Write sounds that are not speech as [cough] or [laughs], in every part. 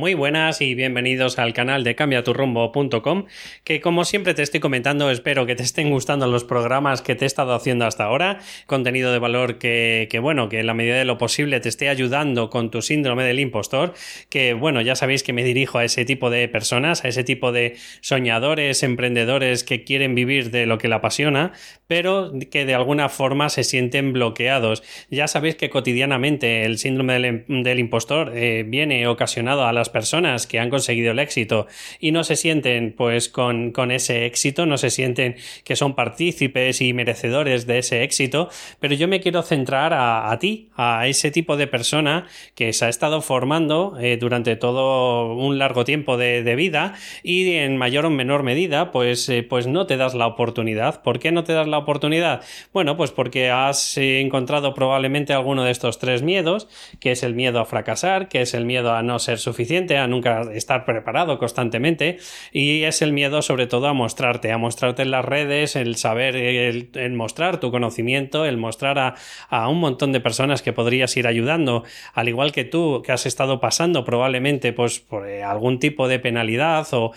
Muy buenas y bienvenidos al canal de cambiaturrumbo.com que como siempre te estoy comentando espero que te estén gustando los programas que te he estado haciendo hasta ahora, contenido de valor que, bueno, que en la medida de lo posible te esté ayudando con tu síndrome del impostor, que bueno, ya sabéis que me dirijo a ese tipo de personas, a ese tipo de soñadores, emprendedores que quieren vivir de lo que le apasiona, pero que de alguna forma se sienten bloqueados. Ya sabéis que cotidianamente el síndrome del, del impostor eh, viene ocasionado a las personas que han conseguido el éxito y no se sienten pues con, con ese éxito, no se sienten que son partícipes y merecedores de ese éxito, pero yo me quiero centrar a, a ti, a ese tipo de persona que se ha estado formando eh, durante todo un largo tiempo de, de, vida y en mayor o menor medida pues, eh, pues no te das la oportunidad. ¿Por qué no te das la oportunidad? Bueno, pues porque has encontrado probablemente alguno de estos tres miedos, que es el miedo a fracasar, que es el miedo a no ser suficiente, a nunca estar preparado constantemente y es el miedo sobre todo a mostrarte, a mostrarte en las redes, el saber, el, mostrar tu conocimiento, el mostrar a, a, un montón de personas que podrías ir ayudando, al igual que tú que has estado pasando probablemente pues por eh, algún tipo de penalidad o,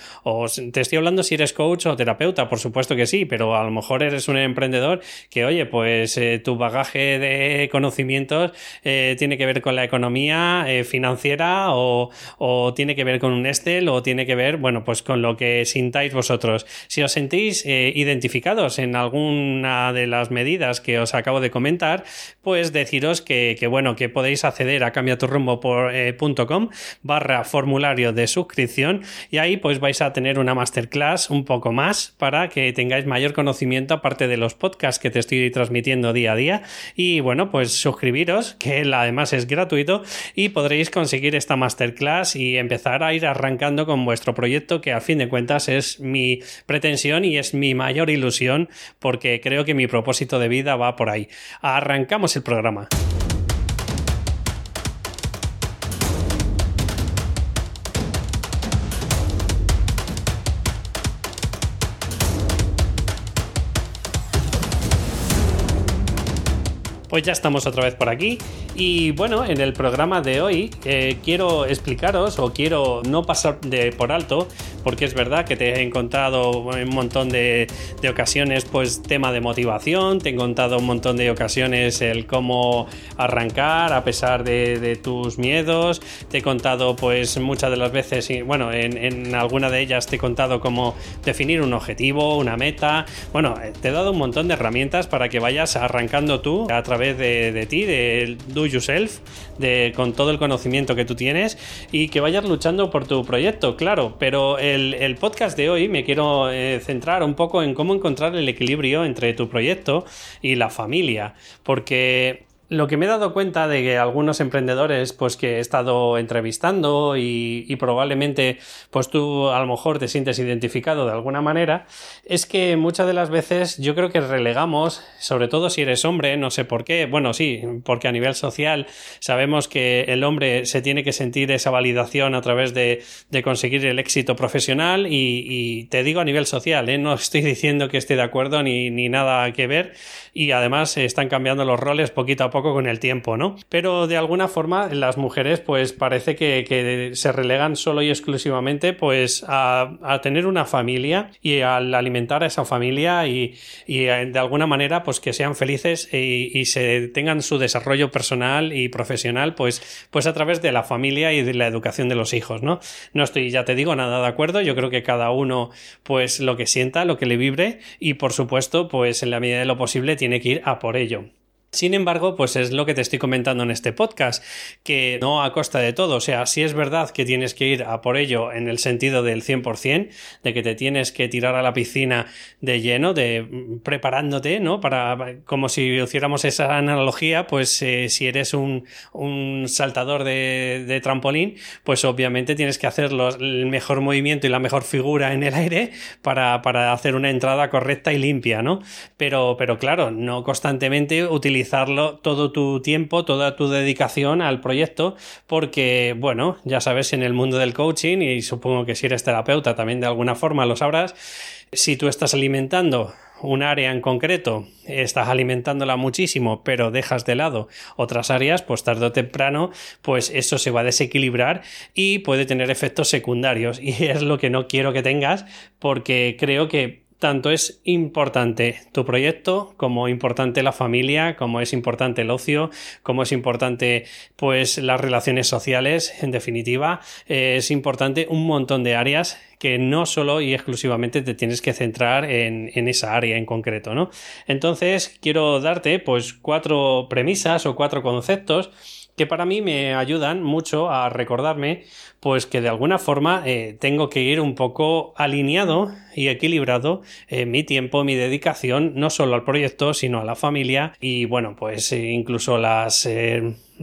te estoy hablando si eres coach o terapeuta, por supuesto que sí, pero a lo mejor eres un emprendedor que oye pues eh, tu bagaje de conocimientos eh, tiene que ver con la economía financiera o, o tiene que ver con un Estel o tiene que ver, bueno, pues con lo que sintáis vosotros. Si os sentís eh, identificados en alguna de las medidas que os acabo de comentar, pues deciros que, bueno, que podéis acceder a cambiaturrumbo.com eh, barra formulario de suscripción y ahí pues vais a tener una masterclass un poco más para que tengáis mayor conocimiento aparte de los podcasts que te estoy transmitiendo día a día y bueno, pues suscribiros, que además es gratuito y podréis conseguir esta masterclass y empezar a ir arrancando con vuestro proyecto que a fin de cuentas es mi pretensión y es mi mayor ilusión porque creo que mi propósito de vida va por ahí. Arrancamos el programa. Pues ya estamos otra vez por aquí. Y bueno, en el programa de hoy eh, quiero explicaros o quiero no pasar de por alto, porque es verdad que te he encontrado en un montón de, de, ocasiones pues tema de motivación, te he encontrado un montón de ocasiones el cómo arrancar a pesar de, tus miedos, te he contado pues muchas de las veces, y bueno, en, en, alguna de ellas te he contado cómo definir un objetivo, una meta, bueno, te he dado un montón de herramientas para que vayas arrancando tú a través de, ti, de do yourself, de, con todo el conocimiento que tú tienes y que vayas luchando por tu proyecto, claro. Pero el, podcast de hoy me quiero eh, centrar un poco en cómo encontrar el equilibrio entre tu proyecto y la familia, porque lo que me he dado cuenta de que algunos emprendedores pues que he estado entrevistando y, probablemente pues tú a lo mejor te sientes identificado de alguna manera es que muchas de las veces yo creo que relegamos sobre todo si eres hombre no sé por qué bueno sí porque a nivel social sabemos que el hombre se tiene que sentir esa validación a través de, conseguir el éxito profesional y, y, te digo a nivel social ¿eh? no estoy diciendo que esté de acuerdo ni, ni nada que ver y además están cambiando los roles poquito a poco con el tiempo, ¿no? Pero de alguna forma las mujeres pues parece que, se relegan solo y exclusivamente pues a, tener una familia y al alimentar a esa familia y, y de alguna manera pues que sean felices y, y, se tengan su desarrollo personal y profesional pues, pues a través de la familia y de la educación de los hijos, ¿no? No estoy, ya te digo, nada de acuerdo, yo creo que cada uno pues lo que sienta, lo que le vibre y por supuesto pues en la medida de lo posible tiene que ir a por ello. Sin embargo, pues es lo que te estoy comentando en este podcast, que no a costa de todo, o sea, si es verdad que tienes que ir a por ello en el sentido del 100%, de que te tienes que tirar a la piscina de lleno, de mm, preparándote, ¿no? Para, como si hiciéramos esa analogía, pues eh, si eres un, un saltador de, trampolín, pues obviamente tienes que hacer el mejor movimiento y la mejor figura en el aire para, para hacer una entrada correcta y limpia, ¿no? Pero, pero claro, no constantemente utilizar canalizarlo todo tu tiempo, toda tu dedicación al proyecto, porque, bueno, ya sabes, en el mundo del coaching, y supongo que si eres terapeuta también de alguna forma lo sabrás, si tú estás alimentando un área en concreto, estás alimentándola muchísimo, pero dejas de lado otras áreas, pues tarde o temprano, pues eso se va a desequilibrar y puede tener efectos secundarios. [laughs] Y es lo que no quiero que tengas, porque creo que tanto es importante tu proyecto como importante la familia, como es importante el ocio, como es importante pues las relaciones sociales, en definitiva, eh, es importante un montón de áreas que no solo y exclusivamente te tienes que centrar en, en, esa área en concreto, ¿no? Entonces quiero darte pues cuatro premisas o cuatro conceptos que para mí me ayudan mucho a recordarme pues que de alguna forma eh, tengo que ir un poco alineado y equilibrado eh, mi tiempo, mi dedicación, no solo al proyecto, sino a la familia y bueno, pues eh, incluso las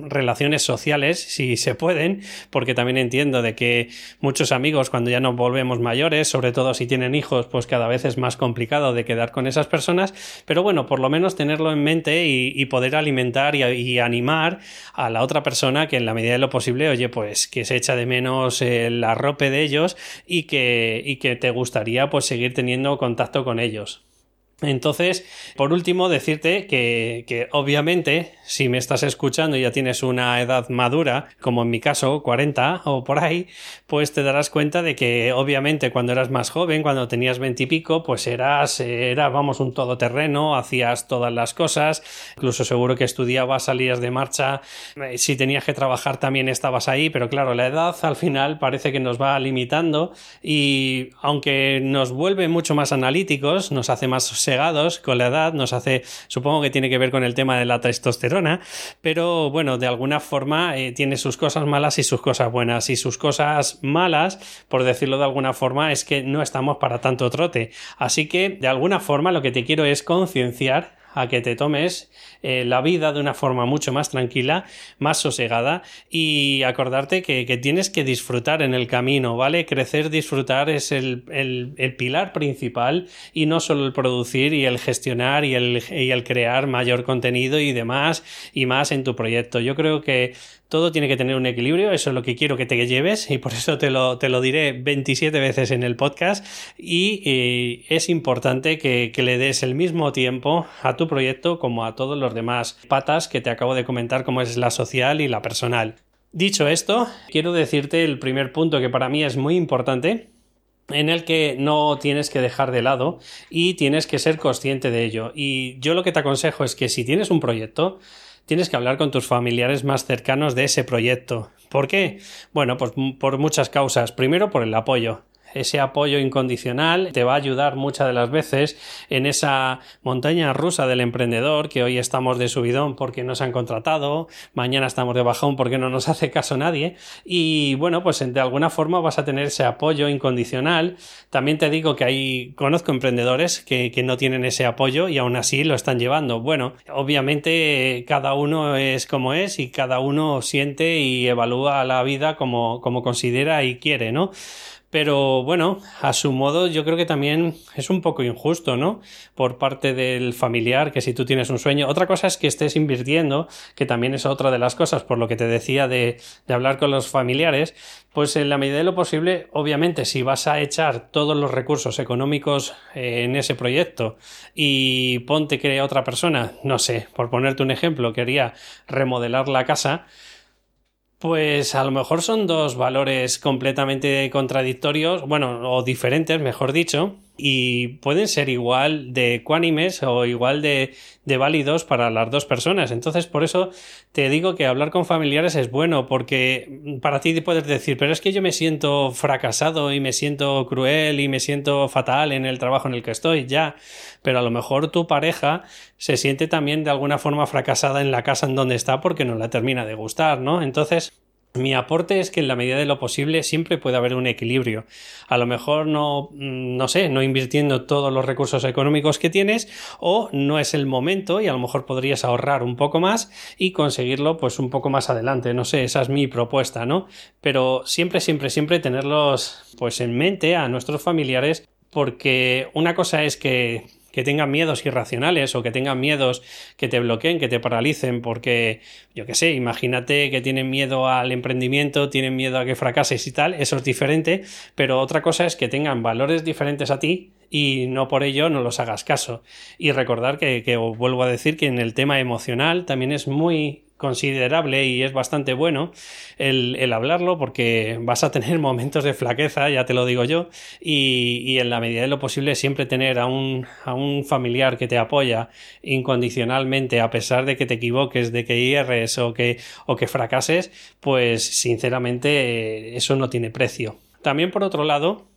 relaciones sociales, si se pueden, porque también entiendo de que muchos amigos cuando ya nos volvemos mayores, sobre todo si tienen hijos, pues cada vez es más complicado de quedar con esas personas, pero bueno, por lo menos tenerlo en mente y, poder alimentar y, animar a la otra persona que en la medida de lo posible, oye, pues que se echa de menos el arrope de ellos y que, y que te gustaría pues seguir teniendo contacto con ellos. Entonces, por último, decirte que, que, obviamente, si me estás escuchando y ya tienes una edad madura, como en mi caso, 40 o por ahí, pues te darás cuenta de que obviamente cuando eras más joven, cuando tenías 20 y pico, pues eras, era, vamos, un todoterreno, hacías todas las cosas, incluso seguro que estudiabas, salías de marcha, eh, si tenías que trabajar también estabas ahí, pero claro, la edad al final parece que nos va limitando y aunque nos vuelve mucho más analíticos, nos hace más con la edad, nos hace, supongo que tiene que ver con el tema de la testosterona, pero bueno, de alguna forma eh, tiene sus cosas malas y sus cosas buenas. Y sus cosas malas, por decirlo de alguna forma, es que no estamos para tanto trote. Así que, de alguna forma, lo que te quiero es concienciar a que te tomes eh, la vida de una forma mucho más tranquila, más sosegada y acordarte que, tienes que disfrutar en el camino, ¿vale? Crecer, disfrutar es el, el, pilar principal y no solo el producir y el gestionar y el, y el crear mayor contenido y demás y más en tu proyecto. Yo creo que todo tiene que tener un equilibrio, eso es lo que quiero que te lleves y por eso te lo, te lo diré 27 veces en el podcast y, es importante que, que, le des el mismo tiempo a proyecto como a todos los demás patas que te acabo de comentar como es la social y la personal. Dicho esto, quiero decirte el primer punto que para mí es muy importante en el que no tienes que dejar de lado y tienes que ser consciente de ello. Y yo lo que te aconsejo es que si tienes un proyecto, tienes que hablar con tus familiares más cercanos de ese proyecto. ¿Por qué? Bueno, pues por muchas causas. Primero, por el apoyo ese apoyo incondicional te va a ayudar muchas de las veces en esa montaña rusa del emprendedor que hoy estamos de subidón porque nos han contratado, mañana estamos de bajón porque no nos [laughs] hace caso nadie y bueno, pues de alguna forma vas a tener ese apoyo incondicional. También te digo que hay, conozco emprendedores que, que no tienen ese apoyo y aún así lo están llevando. Bueno, obviamente cada uno es como es y cada uno siente y evalúa la vida como, como considera y quiere, ¿no? Pero bueno, a su modo yo creo que también es un poco injusto, ¿no? Por parte del familiar, que si tú tienes un sueño. Otra cosa es que estés invirtiendo, que también es otra de las cosas, por lo que te decía de, hablar con los familiares, pues en la medida de lo posible, obviamente, si vas a echar todos los recursos económicos eh, en ese proyecto y ponte que otra persona, no sé, por ponerte un ejemplo, quería remodelar la casa, pues a lo mejor son dos valores completamente contradictorios, bueno, o diferentes, mejor dicho, y pueden ser igual de ecuánimes o igual de, de, válidos para las dos personas. Entonces, por eso te digo que hablar con familiares es bueno, porque para ti puedes decir, pero es que yo me siento fracasado y me siento cruel y me siento fatal en el trabajo en el que estoy, ya, pero a lo mejor tu pareja se siente también de alguna forma fracasada en la casa en donde está porque no la termina de gustar, ¿no? Entonces, mi aporte es que en la medida de lo posible siempre puede haber un equilibrio. A lo mejor no, mm, no sé, no invirtiendo todos los recursos económicos que tienes o no es el momento y a lo mejor podrías ahorrar un poco más y conseguirlo pues un poco más adelante. No sé, esa es mi propuesta, ¿no? Pero siempre, siempre, siempre tenerlos pues en mente a nuestros familiares porque una cosa es que que tengan miedos irracionales o que tengan miedos que te bloqueen, que te paralicen, porque yo qué sé, imagínate que tienen miedo al emprendimiento, tienen miedo a que fracases y tal, eso es diferente, pero otra cosa es que tengan valores diferentes a ti y no por ello no los hagas caso. Y recordar que, que vuelvo a decir que en el tema emocional también es muy considerable y es bastante bueno el, hablarlo porque vas a tener [laughs] momentos de flaqueza, ya te lo digo yo, y, en la medida de lo posible siempre tener a un, a un, familiar que te apoya incondicionalmente a pesar de que te equivoques, de que hierres o que, o que fracases, pues sinceramente eso no tiene precio. También por otro lado,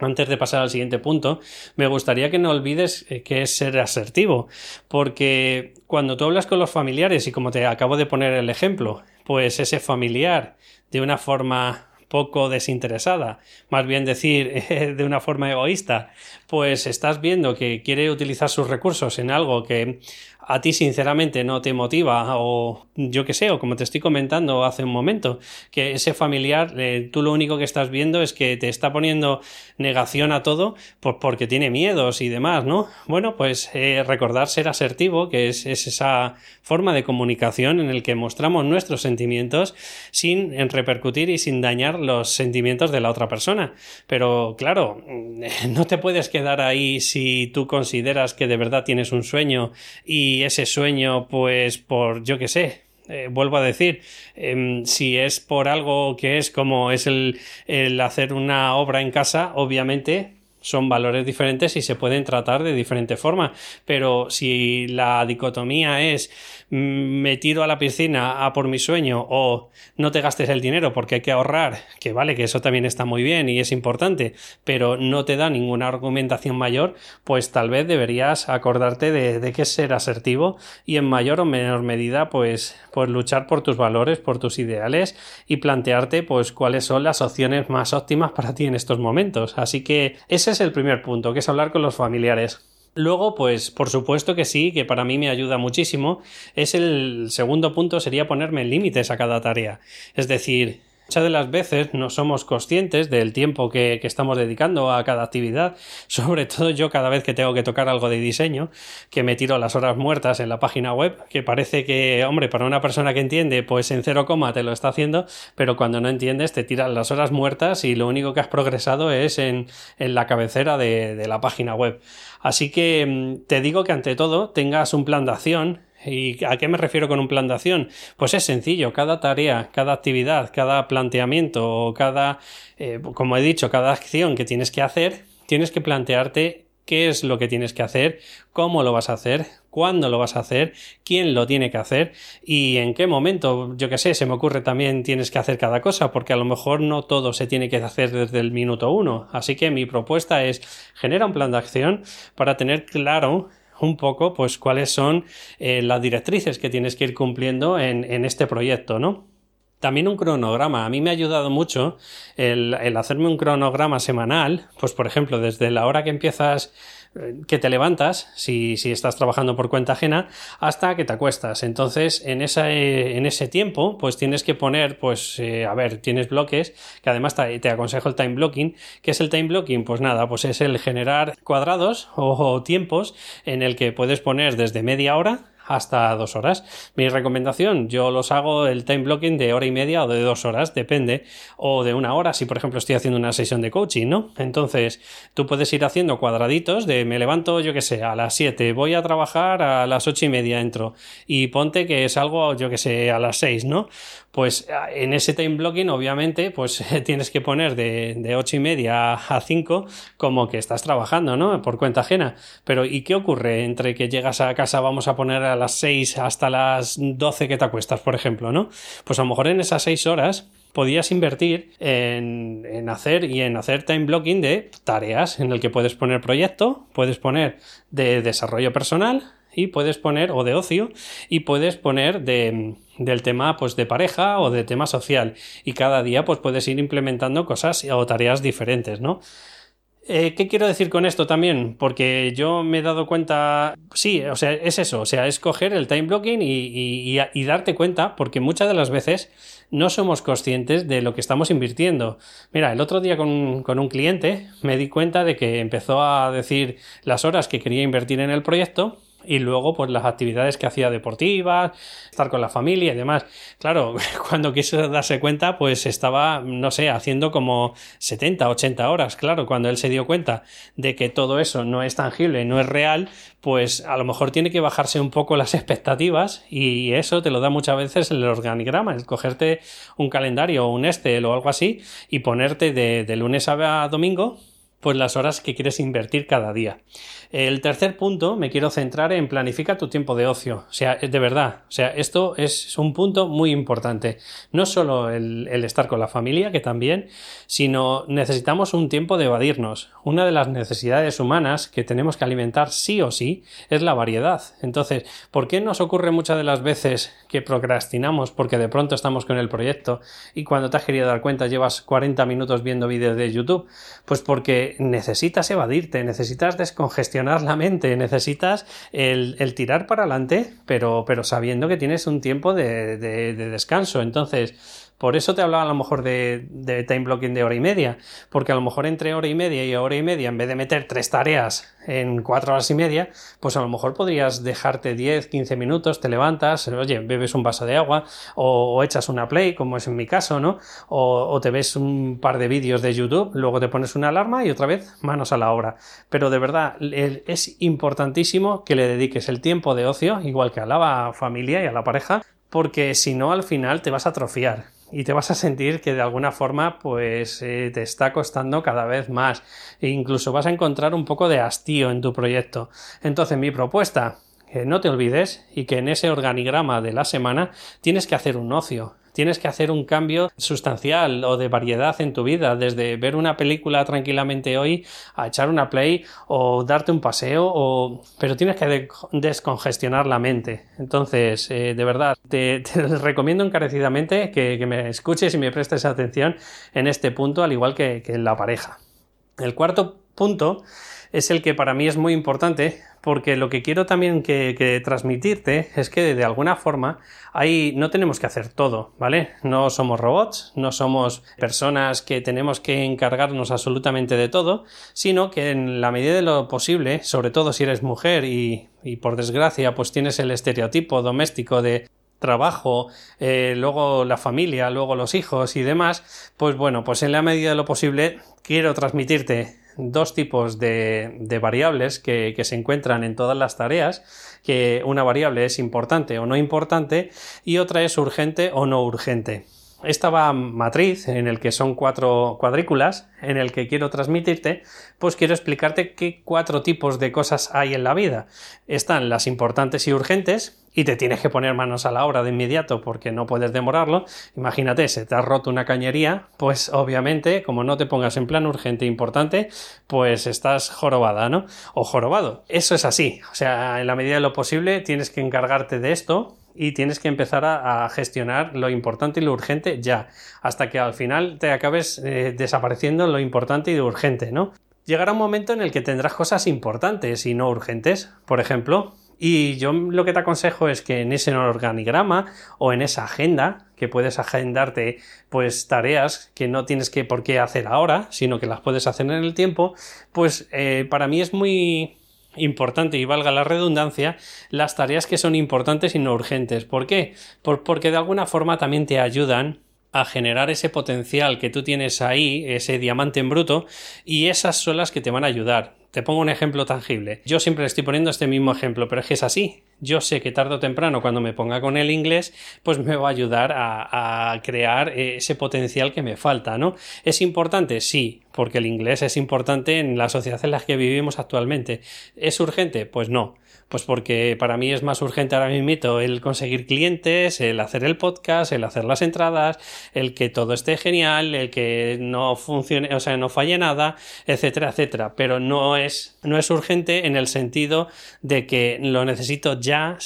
antes de pasar al siguiente punto, me gustaría que no olvides eh, que es ser asertivo, porque cuando tú hablas con los familiares y como te acabo de poner el ejemplo, pues ese familiar de una forma poco desinteresada, más bien decir [laughs] de una forma egoísta, pues estás viendo que quiere utilizar sus recursos en algo que a ti sinceramente no te motiva o yo que sé, o como te estoy comentando hace un momento, que ese familiar, eh, tú lo único que estás viendo es que te está poniendo negación a todo pues porque tiene miedos y demás, ¿no? Bueno, pues eh, recordar ser asertivo, que es, esa forma de comunicación en el que mostramos nuestros sentimientos sin repercutir y sin dañar los sentimientos de la otra persona. Pero claro, [laughs] no te puedes quedar ahí si tú consideras que de verdad tienes un sueño y ese sueño, pues por, yo que sé, eh, vuelvo a decir, em, si es por algo que es como es el, el hacer una obra en casa, obviamente son valores diferentes y se pueden tratar de diferente forma. Pero si la dicotomía es me tiro a la piscina a por mi sueño o no te gastes el dinero porque hay que ahorrar, que vale, que eso también está muy bien y es importante, pero no te da ninguna argumentación mayor, pues tal vez deberías acordarte de, de es ser asertivo y en mayor o menor medida pues, pues luchar por tus valores, por tus ideales y plantearte pues cuáles son las opciones más óptimas para ti en estos momentos. Así que ese es el primer punto, que es hablar con los familiares. Luego, pues por supuesto que sí, que para mí me ayuda muchísimo. Es el segundo punto, sería ponerme límites a cada tarea. Es decir, Muchas de las veces no somos conscientes del tiempo que, estamos dedicando a cada actividad, [laughs] sobre todo yo cada vez que tengo que tocar algo de diseño, que me tiro las horas muertas en la página web, que parece que, hombre, para una persona que entiende, pues en cero coma te lo está haciendo, pero cuando no entiendes te tiras las horas muertas y lo único que has progresado es en, la cabecera de, de la página web. Así que mm, te digo que ante todo tengas un plan de acción ¿Y a qué me refiero con un plan de acción? Pues es sencillo, cada tarea, cada actividad, cada planteamiento o cada, eh, como he dicho, cada acción que tienes que hacer, tienes que plantearte qué es lo que tienes que hacer, cómo lo vas a hacer, cuándo lo vas a hacer, quién lo tiene que hacer y en qué momento, yo que sé, se me ocurre también tienes que hacer cada cosa, porque a lo mejor no todo se tiene que hacer desde el minuto uno. Así que mi propuesta es genera un plan de acción para tener claro un poco pues cuáles son eh, las directrices que tienes que ir cumpliendo en, este proyecto, ¿no? También un cronograma. A mí me ha ayudado mucho el, hacerme un cronograma semanal. Pues, por ejemplo, desde la hora que empiezas que te levantas, si, si, estás trabajando por cuenta ajena, hasta que te acuestas. Entonces, en, esa, en ese tiempo, pues tienes que poner, pues, eh, a ver, tienes bloques, que además te, te, aconsejo el time blocking. ¿Qué es el time blocking? Pues nada, pues es el generar cuadrados o tiempos en el que puedes poner desde media hora hasta dos horas. Mi recomendación, yo los hago el time blocking de hora y media o de dos horas, depende, o de una hora, si por ejemplo estoy haciendo una sesión de coaching, ¿no? Entonces, tú puedes ir haciendo cuadraditos de me levanto, yo que sé, a las 7, voy a trabajar a las ocho y media entro, y ponte que es algo, yo que sé, a las 6, ¿no? Pues en ese time blocking, obviamente, pues [laughs] tienes que poner de, de 8 y media a 5 como que estás trabajando, ¿no? Por cuenta ajena. Pero, ¿y qué ocurre entre que llegas a casa, vamos a poner a las 6 hasta las 12 que te acuestas, por ejemplo, ¿no? Pues a lo mejor en esas 6 horas podías invertir en, en, hacer y en hacer time blocking de tareas en el que puedes poner proyecto, puedes poner de desarrollo personal y puedes poner o de ocio y puedes poner de del tema pues de pareja o de tema social y cada día pues puedes ir implementando cosas o tareas diferentes, ¿no? Eh, ¿Qué quiero decir con esto también? Porque yo me he dado cuenta, sí, o sea, es eso, o sea, es coger el time blocking y, darte cuenta, porque muchas de las veces no somos conscientes de lo que estamos invirtiendo. Mira, el otro día con un cliente me di cuenta de que empezó a decir las horas que quería invertir en el proyecto y luego pues las actividades que hacía deportivas, estar con la familia y demás. Claro, [laughs] cuando quiso darse cuenta pues estaba, no sé, haciendo como 70, 80 horas. Claro, cuando él se dio cuenta de que todo eso no es tangible, no es real, pues a lo mejor tiene que bajarse un poco las expectativas y eso te lo da muchas veces el organigrama, el cogerte un calendario o un Excel o algo así y ponerte de, de lunes a domingo pues las horas que quieres invertir cada día. El tercer punto me quiero centrar en planifica tu tiempo de ocio. O sea, de verdad, o sea, esto es un punto muy importante. No solo el, estar con la familia, que también, sino necesitamos un tiempo de evadirnos. Una de las necesidades humanas que tenemos que alimentar sí o sí es la variedad. Entonces, ¿por qué nos ocurre muchas de las veces que procrastinamos porque de pronto estamos con el proyecto y cuando te has querido dar cuenta llevas 40 minutos viendo vídeos de YouTube? Pues porque necesitas evadirte, necesitas descongestionar la mente, necesitas el, tirar para adelante, pero, pero sabiendo que tienes un tiempo de, de descanso. Entonces, por eso te hablaba a lo mejor de, time blocking de hora y media, porque a lo mejor entre hora y media y hora y media, en vez de meter tres tareas en cuatro horas y media, pues a lo mejor podrías dejarte 10, 15 minutos, te levantas, oye, bebes un vaso de agua o, echas una play, como es en mi caso, ¿no? O, te ves un par de vídeos de YouTube, luego te pones una alarma y otra vez manos a la obra. Pero de verdad, es importantísimo que le dediques el tiempo de ocio, igual que a la familia y a la pareja, porque si no, al final te vas a atrofiar y te vas a sentir que de alguna forma pues eh, te está costando cada vez más e incluso vas a encontrar un poco de hastío en tu proyecto. Entonces mi propuesta, que no te olvides y que en ese organigrama de la semana tienes que hacer un ocio, tienes que hacer un cambio sustancial o de variedad en tu vida, desde ver una película tranquilamente hoy a echar una play o darte un paseo, o... pero tienes que descongestionar la mente. Entonces, eh, de verdad, te, [laughs] recomiendo encarecidamente que, me escuches y me prestes atención en este punto, al igual que en la pareja. El cuarto punto es el que para mí es muy importante porque lo que quiero también que, transmitirte es que de alguna forma ahí no tenemos que hacer todo, ¿vale? No somos robots, no somos personas que tenemos que encargarnos absolutamente de todo, sino que en la medida de lo posible, sobre todo si eres mujer y, y por desgracia pues tienes el estereotipo doméstico de trabajo, eh, luego la familia, luego los hijos y demás, pues bueno, pues en la medida de lo posible quiero transmitirte dos tipos de, variables que, se encuentran en todas las tareas, que una variable es importante o no importante y otra es urgente o no urgente. Esta va matriz, en el que son cuatro cuadrículas, en el que quiero transmitirte, pues quiero explicarte qué cuatro tipos de cosas hay en la vida. Están las importantes y urgentes, y te tienes que poner manos a la obra de inmediato porque no puedes demorarlo. Imagínate, se te ha roto una cañería, pues obviamente, como no te pongas en plan urgente e importante, pues estás jorobada, ¿no? O jorobado. Eso es así. O sea, en la medida de lo posible tienes que encargarte de esto y tienes que empezar a, gestionar lo importante y lo urgente ya, hasta que al final te acabes eh, desapareciendo lo importante y lo urgente, ¿no? Llegará un momento en el que tendrás cosas importantes y no urgentes. Por ejemplo, y yo lo que te aconsejo es que en ese organigrama o en esa agenda, que puedes agendarte pues tareas que no tienes que por qué hacer ahora, sino que las puedes hacer en el tiempo, pues eh, para mí es muy importante y valga la redundancia, las tareas que son importantes y no urgentes. ¿Por qué? porque de alguna forma también te ayudan a generar ese potencial que tú tienes ahí, ese diamante en bruto, y esas son las que te van a ayudar. Te pongo un ejemplo tangible. Yo siempre estoy poniendo este mismo ejemplo, pero es que es así. Yo sé que tarde o temprano, cuando me ponga con el inglés, pues me va a ayudar a, crear ese potencial que me falta, ¿no? ¿Es importante? Sí, porque el inglés es importante en la sociedad en la que vivimos actualmente. ¿Es urgente? Pues no. Pues porque para mí es más urgente ahora mismo el conseguir clientes, el hacer el podcast, el hacer las entradas, el que todo esté genial, el que no funcione, o sea, no falle nada, etcétera, etcétera. Pero no no es urgente en el sentido de que lo necesito ya,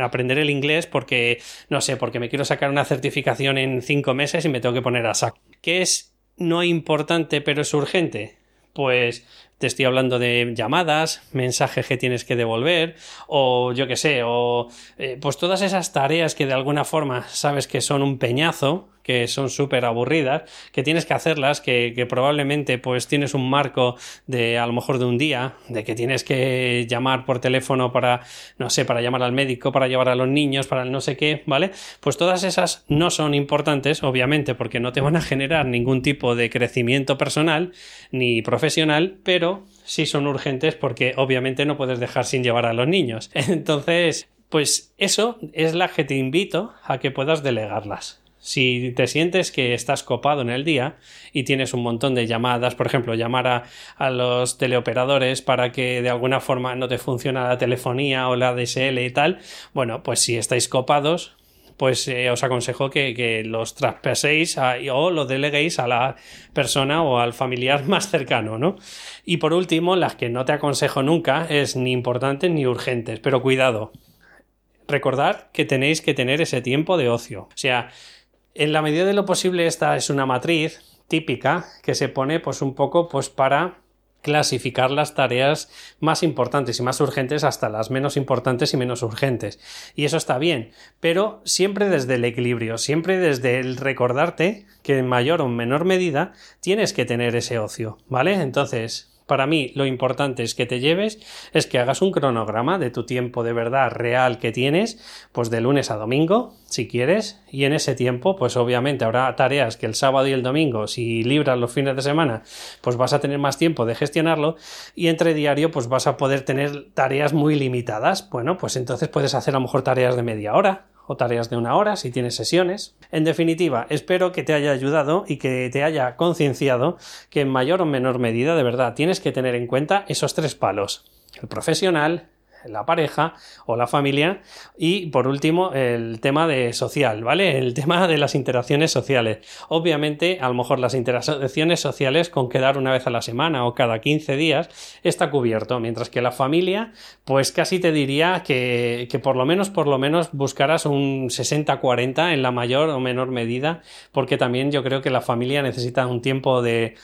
aprender el inglés porque, no sé, porque me quiero sacar una certificación en cinco meses y me tengo que poner a saco. ¿Qué es no importante pero es urgente? pues estoy hablando de llamadas, mensajes que tienes que devolver, o yo qué sé, o eh, pues todas esas tareas que de alguna forma sabes que son un peñazo, que son súper aburridas, que tienes que hacerlas, que, que, probablemente pues tienes un marco de a lo mejor de un día, de que tienes que llamar por teléfono para, no sé, para llamar al médico, para llevar a los niños, para el no sé qué, ¿vale? Pues todas esas no son importantes, obviamente, porque no te van a generar ningún tipo de crecimiento personal ni profesional, pero sí son urgentes porque obviamente no puedes dejar sin llevar a los niños. [laughs] Entonces, pues eso es la que te invito a que puedas delegarlas. Si te sientes que estás copado en el día y tienes un montón de llamadas, por ejemplo, llamar a, a, los teleoperadores para que de alguna forma no te funciona la telefonía o la DSL y tal, bueno, pues si estáis copados, pues eh, os aconsejo que, que los traspaséis a, o lo deleguéis a la persona o al familiar [laughs] más cercano, ¿no? Y por último, las que no te aconsejo nunca es ni importantes ni urgentes, pero cuidado. Recordad que tenéis que tener ese tiempo de ocio. O sea, en la medida de lo posible, esta es una matriz típica que se pone pues un poco pues para clasificar las tareas más importantes y más urgentes hasta las menos importantes y menos urgentes. Y eso está bien, pero siempre desde el equilibrio, siempre desde el recordarte que en mayor o menor medida tienes que tener ese ocio, ¿vale? Entonces, para mí lo importante es que te lleves, es que hagas un cronograma de tu tiempo de verdad real que tienes, pues de lunes a domingo, si quieres, y en ese tiempo, pues obviamente habrá tareas que el sábado y el domingo, si libras los fines de semana, pues vas a tener más tiempo de gestionarlo, y entre diario, pues vas a poder tener tareas muy limitadas. Bueno, pues entonces puedes hacer a lo mejor tareas de media hora, o tareas de una hora si tienes sesiones. En definitiva, espero que te haya ayudado y que te haya concienciado que en mayor o menor medida de verdad tienes que tener en cuenta esos tres palos. El profesional, la pareja o la familia y por último el tema de social, ¿vale? El tema de las interacciones sociales. Obviamente, a lo mejor las interacciones sociales con quedar una vez a la semana o cada 15 días está cubierto, mientras que la familia, pues casi te diría que, que por lo menos, por lo menos buscarás un 60-40 en la mayor o menor medida, porque también yo creo que la familia necesita un tiempo de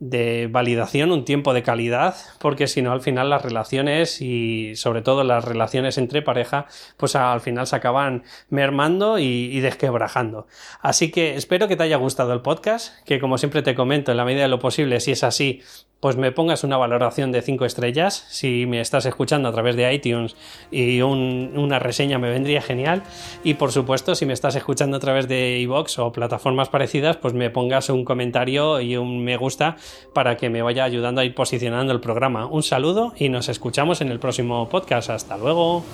de validación, un tiempo de calidad, porque si no al final las relaciones y sobre todo las relaciones entre pareja, pues al final se acaban mermando y, y, desquebrajando. Así que espero que te haya gustado el podcast, que como siempre te comento, en la medida de lo posible, si es así, pues me pongas una valoración de 5 estrellas. Si me estás escuchando a través de iTunes y un, una reseña me vendría genial. Y por supuesto, si me estás escuchando a través de iVoox o plataformas parecidas, pues me pongas un comentario y un me gusta para que me vaya ayudando a ir posicionando el programa. Un saludo y nos escuchamos en el próximo podcast. Hasta luego.